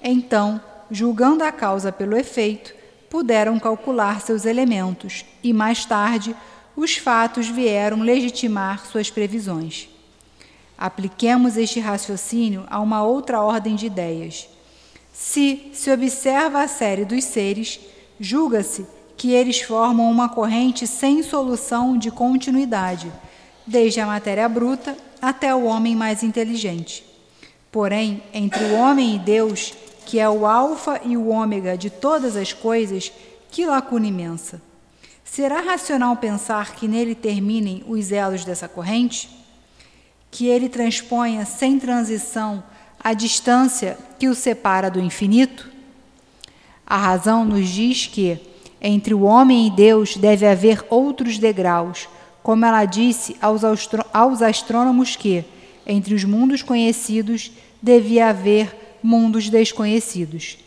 Então, julgando a causa pelo efeito, puderam calcular seus elementos e, mais tarde, os fatos vieram legitimar suas previsões. Apliquemos este raciocínio a uma outra ordem de ideias. Se se observa a série dos seres, julga-se que eles formam uma corrente sem solução de continuidade, desde a matéria bruta até o homem mais inteligente. Porém, entre o homem e Deus, que é o Alfa e o Ômega de todas as coisas, que lacuna imensa! Será racional pensar que nele terminem os elos dessa corrente? Que ele transponha sem transição a distância que o separa do infinito? A razão nos diz que, entre o homem e Deus, deve haver outros degraus, como ela disse aos, aos astrônomos que, entre os mundos conhecidos, devia haver mundos desconhecidos.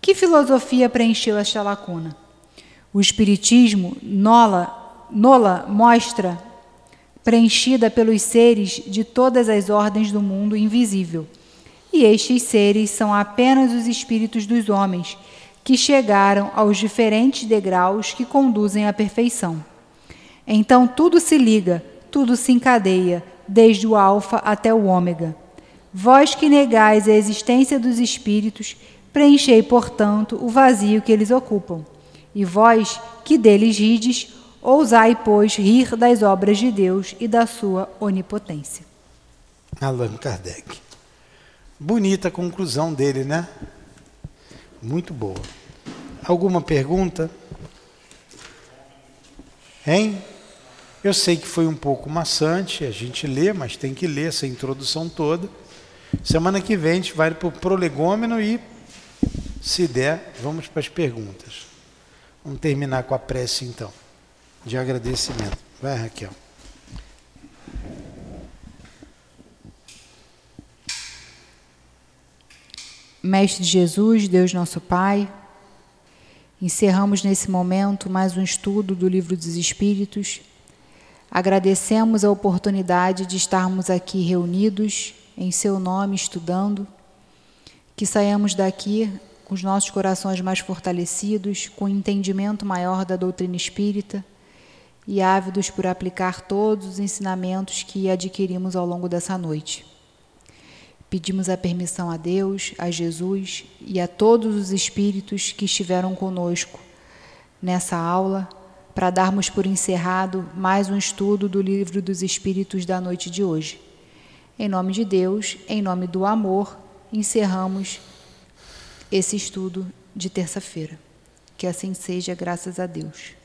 Que filosofia preencheu esta lacuna? O Espiritismo, nola, nola mostra preenchida pelos seres de todas as ordens do mundo invisível. E estes seres são apenas os espíritos dos homens que chegaram aos diferentes degraus que conduzem à perfeição. Então tudo se liga, tudo se encadeia, desde o Alfa até o Ômega. Vós que negais a existência dos espíritos, preenchei, portanto, o vazio que eles ocupam. E vós que deles rides, ousai, pois, rir das obras de Deus e da sua onipotência. Allan Kardec. Bonita a conclusão dele, né? Muito boa. Alguma pergunta? Hein? Eu sei que foi um pouco maçante, a gente lê, mas tem que ler essa introdução toda. Semana que vem a gente vai para o prolegômeno e, se der, vamos para as perguntas. Vamos terminar com a prece então, de agradecimento. Vai, Raquel. Mestre Jesus, Deus nosso Pai, encerramos nesse momento mais um estudo do Livro dos Espíritos. Agradecemos a oportunidade de estarmos aqui reunidos em Seu nome estudando, que saiamos daqui com os nossos corações mais fortalecidos, com entendimento maior da doutrina espírita e ávidos por aplicar todos os ensinamentos que adquirimos ao longo dessa noite. Pedimos a permissão a Deus, a Jesus e a todos os espíritos que estiveram conosco nessa aula para darmos por encerrado mais um estudo do Livro dos Espíritos da noite de hoje. Em nome de Deus, em nome do amor, encerramos esse estudo de terça-feira. Que assim seja, graças a Deus.